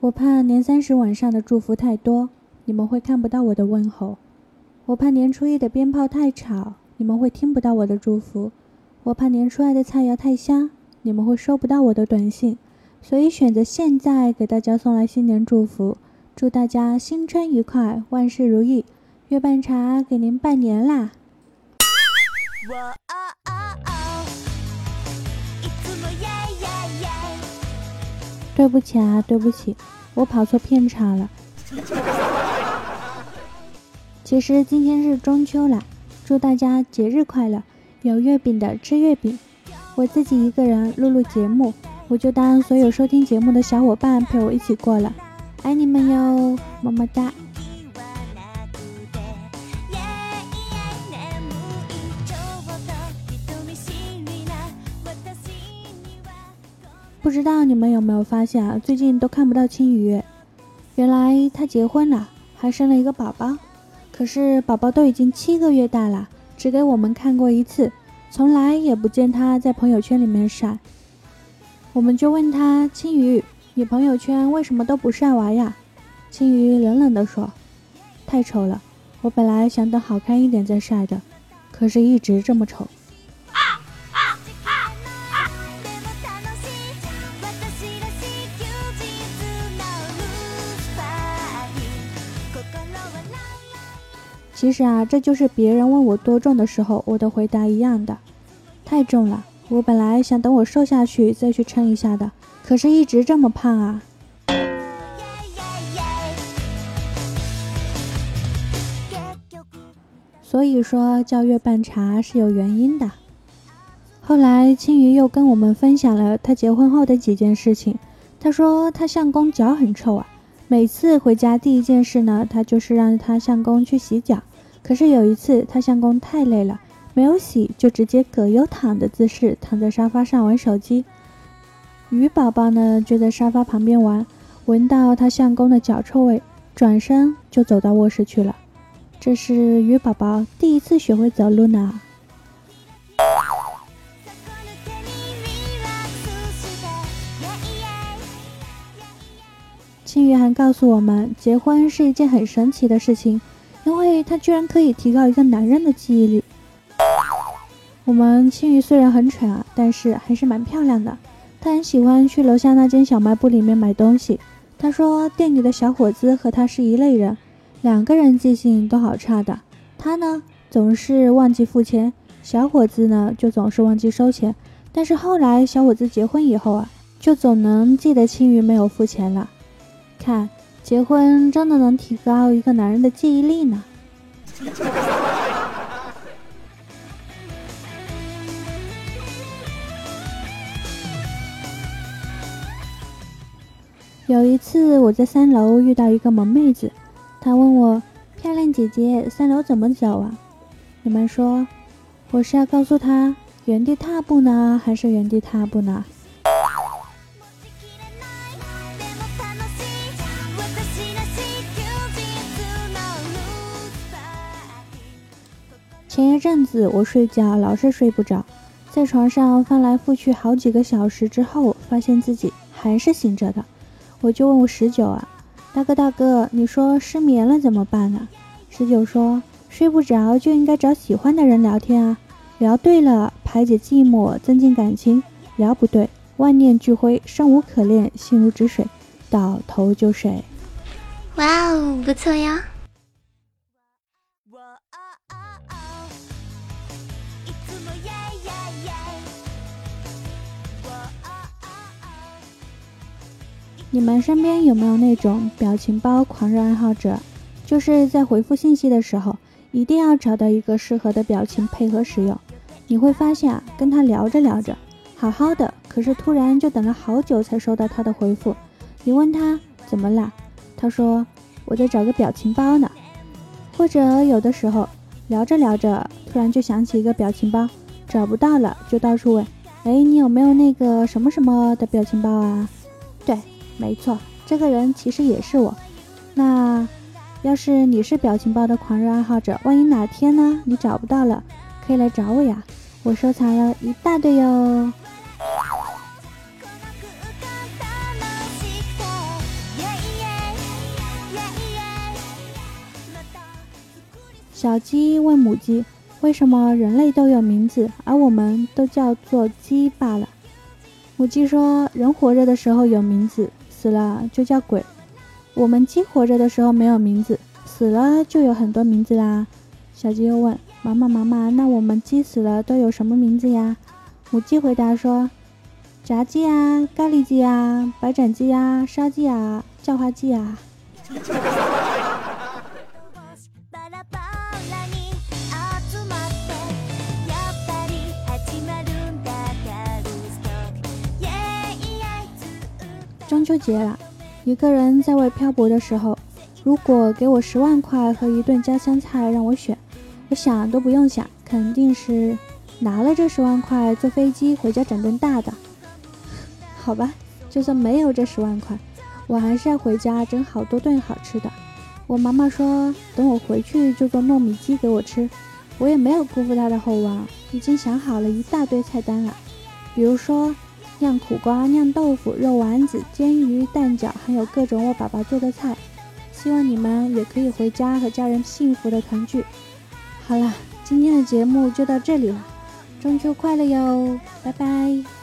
我怕年三十晚上的祝福太多，你们会看不到我的问候；我怕年初一的鞭炮太吵，你们会听不到我的祝福；我怕年初二的菜肴太香，你们会收不到我的短信。所以选择现在给大家送来新年祝福，祝大家新春愉快，万事如意。月半茶给您拜年啦！对不起啊，对不起，我跑错片场了。其实今天是中秋啦，祝大家节日快乐，有月饼的吃月饼。我自己一个人录录节目，我就当所有收听节目的小伙伴陪我一起过了，爱你们哟，么么哒。不知道你们有没有发现啊？最近都看不到青鱼，原来他结婚了，还生了一个宝宝。可是宝宝都已经七个月大了，只给我们看过一次，从来也不见他在朋友圈里面晒。我们就问他：“青鱼，你朋友圈为什么都不晒娃呀？”青鱼冷冷地说：“太丑了，我本来想等好看一点再晒的，可是一直这么丑。”其实啊，这就是别人问我多重的时候，我的回答一样的，太重了。我本来想等我瘦下去再去称一下的，可是一直这么胖啊。所以说叫月半茶是有原因的。后来青鱼又跟我们分享了他结婚后的几件事情。他说他相公脚很臭啊。每次回家第一件事呢，他就是让他相公去洗脚。可是有一次，他相公太累了，没有洗，就直接葛优躺的姿势躺在沙发上玩手机。鱼宝宝呢，就在沙发旁边玩，闻到他相公的脚臭味，转身就走到卧室去了。这是鱼宝宝第一次学会走路呢。青鱼还告诉我们，结婚是一件很神奇的事情，因为它居然可以提高一个男人的记忆力。我们青鱼虽然很蠢啊，但是还是蛮漂亮的。她很喜欢去楼下那间小卖部里面买东西。她说店里的小伙子和她是一类人，两个人记性都好差的。她呢总是忘记付钱，小伙子呢就总是忘记收钱。但是后来小伙子结婚以后啊，就总能记得青鱼没有付钱了。看，结婚真的能提高一个男人的记忆力呢。有一次我在三楼遇到一个萌妹子，她问我：“漂亮姐姐，三楼怎么走啊？”你们说，我是要告诉她原地踏步呢，还是原地踏步呢？前一阵子我睡觉老是睡不着，在床上翻来覆去好几个小时之后，发现自己还是醒着的。我就问我十九啊，大哥大哥，你说失眠了怎么办呢？十九说，睡不着就应该找喜欢的人聊天啊，聊对了排解寂寞，增进感情；聊不对，万念俱灰，生无可恋，心如止水，倒头就睡。哇哦，不错呀。你们身边有没有那种表情包狂热爱好者？就是在回复信息的时候，一定要找到一个适合的表情配合使用。你会发现啊，跟他聊着聊着，好好的，可是突然就等了好久才收到他的回复。你问他怎么啦？他说我在找个表情包呢。或者有的时候聊着聊着，突然就想起一个表情包，找不到了，就到处问，哎，你有没有那个什么什么的表情包啊？没错，这个人其实也是我。那要是你是表情包的狂热爱好者，万一哪天呢，你找不到了，可以来找我呀。我收藏了一大堆哟。小鸡问母鸡，为什么人类都有名字，而我们都叫做鸡罢了。母鸡说，人活着的时候有名字。死了就叫鬼。我们鸡活着的时候没有名字，死了就有很多名字啦。”小鸡又问：“妈妈，妈妈，那我们鸡死了都有什么名字呀？”母鸡回答说：“炸鸡啊，咖喱鸡啊，白斩鸡啊，烧鸡啊，叫花鸡啊。”秋节了，一个人在外漂泊的时候，如果给我十万块和一顿家乡菜让我选，我想都不用想，肯定是拿了这十万块坐飞机回家整顿大的。好吧，就算没有这十万块，我还是要回家整好多顿好吃的。我妈妈说，等我回去就做糯米鸡给我吃，我也没有辜负她的厚望，已经想好了一大堆菜单了，比如说。酿苦瓜、酿豆腐、肉丸子、煎鱼、蛋饺，还有各种我爸爸做的菜。希望你们也可以回家和家人幸福的团聚。好了，今天的节目就到这里了，中秋快乐哟，拜拜。